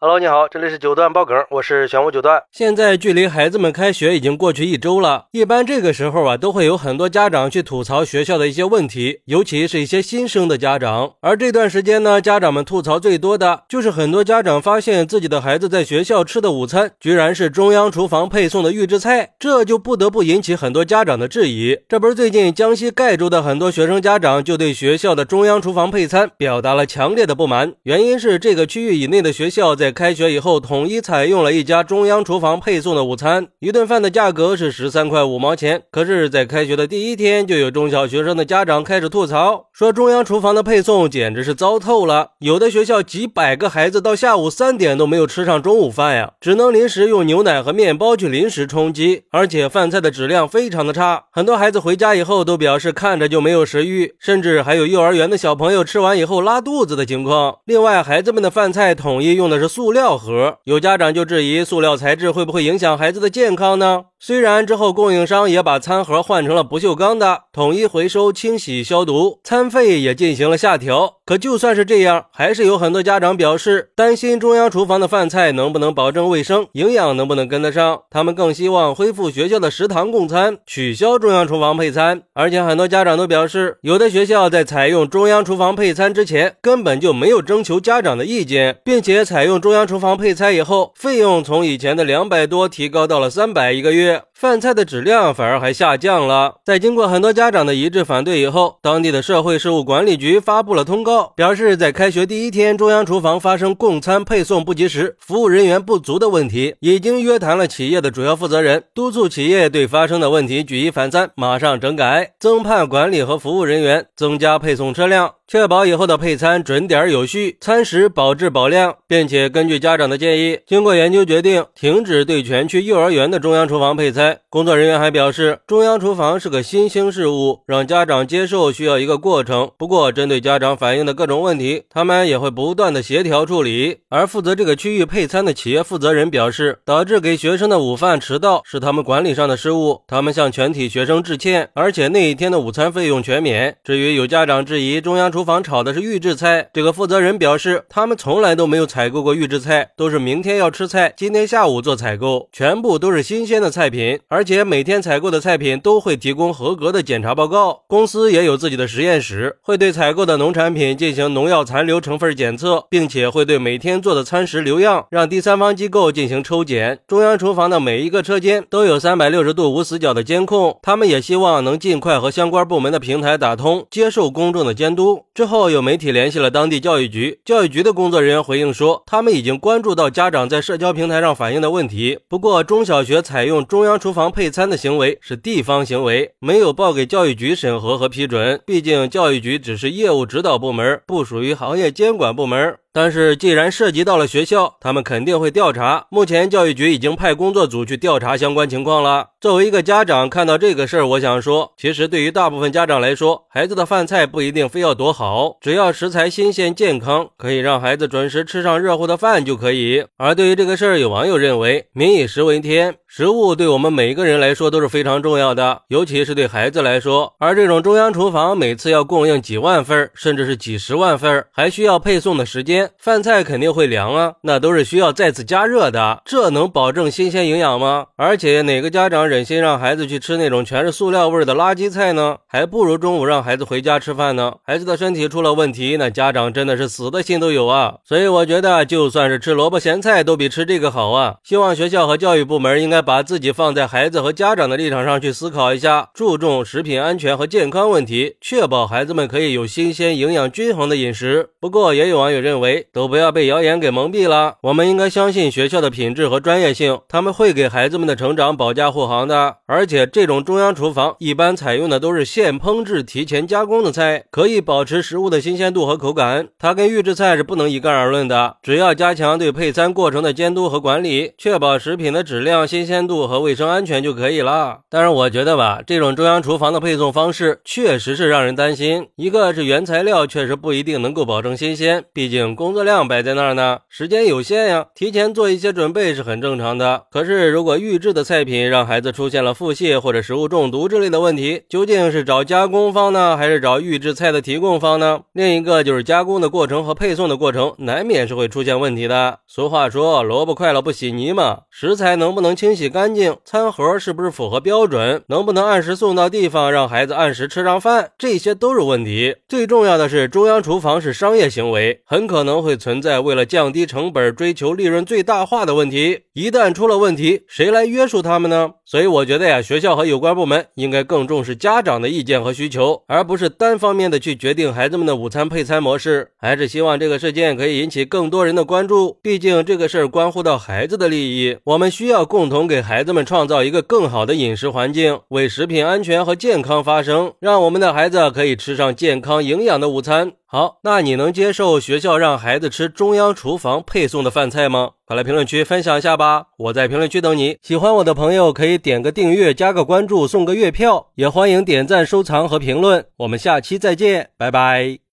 Hello，你好，这里是九段爆梗，我是玄武九段。现在距离孩子们开学已经过去一周了，一般这个时候啊，都会有很多家长去吐槽学校的一些问题，尤其是一些新生的家长。而这段时间呢，家长们吐槽最多的就是很多家长发现自己的孩子在学校吃的午餐居然是中央厨房配送的预制菜，这就不得不引起很多家长的质疑。这不是最近江西赣州的很多学生家长就对学校的中央厨房配餐表达了强烈的不满，原因是这个区域以内的学校在开学以后，统一采用了一家中央厨房配送的午餐，一顿饭的价格是十三块五毛钱。可是，在开学的第一天，就有中小学生的家长开始吐槽，说中央厨房的配送简直是糟透了。有的学校几百个孩子到下午三点都没有吃上中午饭呀，只能临时用牛奶和面包去临时充饥，而且饭菜的质量非常的差。很多孩子回家以后都表示看着就没有食欲，甚至还有幼儿园的小朋友吃完以后拉肚子的情况。另外，孩子们的饭菜统一用的是塑料。盒有家长就质疑塑料材质会不会影响孩子的健康呢？虽然之后供应商也把餐盒换成了不锈钢的，统一回收、清洗、消毒，餐费也进行了下调。可就算是这样，还是有很多家长表示担心中央厨房的饭菜能不能保证卫生、营养能不能跟得上。他们更希望恢复学校的食堂供餐，取消中央厨房配餐。而且很多家长都表示，有的学校在采用中央厨房配餐之前，根本就没有征求家长的意见，并且采用中央厨房配餐以后，费用从以前的两百多提高到了三百一个月。些饭菜的质量反而还下降了。在经过很多家长的一致反对以后，当地的社会事务管理局发布了通告，表示在开学第一天，中央厨房发生供餐配送不及时、服务人员不足的问题，已经约谈了企业的主要负责人，督促企业对发生的问题举一反三，马上整改，增派管理和服务人员，增加配送车辆。确保以后的配餐准点有序，餐食保质保量，并且根据家长的建议，经过研究决定停止对全区幼儿园的中央厨房配餐。工作人员还表示，中央厨房是个新兴事物，让家长接受需要一个过程。不过，针对家长反映的各种问题，他们也会不断的协调处理。而负责这个区域配餐的企业负责人表示，导致给学生的午饭迟到是他们管理上的失误，他们向全体学生致歉，而且那一天的午餐费用全免。至于有家长质疑中央厨，厨房炒的是预制菜，这个负责人表示，他们从来都没有采购过预制菜，都是明天要吃菜，今天下午做采购，全部都是新鲜的菜品，而且每天采购的菜品都会提供合格的检查报告。公司也有自己的实验室，会对采购的农产品进行农药残留成分检测，并且会对每天做的餐食留样，让第三方机构进行抽检。中央厨房的每一个车间都有三百六十度无死角的监控，他们也希望能尽快和相关部门的平台打通，接受公众的监督。之后有媒体联系了当地教育局，教育局的工作人员回应说，他们已经关注到家长在社交平台上反映的问题。不过，中小学采用中央厨厨房配餐的行为是地方行为，没有报给教育局审核和批准。毕竟，教育局只是业务指导部门，不属于行业监管部门。但是，既然涉及到了学校，他们肯定会调查。目前，教育局已经派工作组去调查相关情况了。作为一个家长，看到这个事儿，我想说，其实对于大部分家长来说，孩子的饭菜不一定非要多好，只要食材新鲜、健康，可以让孩子准时吃上热乎的饭就可以。而对于这个事儿，有网友认为，民以食为天。食物对我们每一个人来说都是非常重要的，尤其是对孩子来说。而这种中央厨房每次要供应几万份，甚至是几十万份，还需要配送的时间，饭菜肯定会凉啊，那都是需要再次加热的，这能保证新鲜营养吗？而且哪个家长忍心让孩子去吃那种全是塑料味的垃圾菜呢？还不如中午让孩子回家吃饭呢。孩子的身体出了问题，那家长真的是死的心都有啊。所以我觉得，就算是吃萝卜咸菜，都比吃这个好啊。希望学校和教育部门应该。把自己放在孩子和家长的立场上去思考一下，注重食品安全和健康问题，确保孩子们可以有新鲜、营养均衡的饮食。不过，也有网友认为，都不要被谣言给蒙蔽了，我们应该相信学校的品质和专业性，他们会给孩子们的成长保驾护航的。而且，这种中央厨房一般采用的都是现烹制、提前加工的菜，可以保持食物的新鲜度和口感。它跟预制菜是不能一概而论的。只要加强对配餐过程的监督和管理，确保食品的质量、新鲜。鲜度和卫生安全就可以了。但是我觉得吧，这种中央厨房的配送方式确实是让人担心。一个是原材料确实不一定能够保证新鲜，毕竟工作量摆在那儿呢，时间有限呀，提前做一些准备是很正常的。可是如果预制的菜品让孩子出现了腹泻或者食物中毒之类的问题，究竟是找加工方呢，还是找预制菜的提供方呢？另一个就是加工的过程和配送的过程，难免是会出现问题的。俗话说，萝卜快了不洗泥嘛，食材能不能清洗干净，餐盒是不是符合标准，能不能按时送到地方，让孩子按时吃上饭，这些都是问题。最重要的是，中央厨房是商业行为，很可能能会存在为了降低成本、追求利润最大化的问题。一旦出了问题，谁来约束他们呢？所以我觉得呀，学校和有关部门应该更重视家长的意见和需求，而不是单方面的去决定孩子们的午餐配餐模式。还是希望这个事件可以引起更多人的关注，毕竟这个事儿关乎到孩子的利益。我们需要共同给孩子们创造一个更好的饮食环境，为食品安全和健康发声，让我们的孩子可以吃上健康营养的午餐。好，那你能接受学校让孩子吃中央厨房配送的饭菜吗？快来评论区分享一下吧！我在评论区等你。喜欢我的朋友可以点个订阅、加个关注、送个月票，也欢迎点赞、收藏和评论。我们下期再见，拜拜。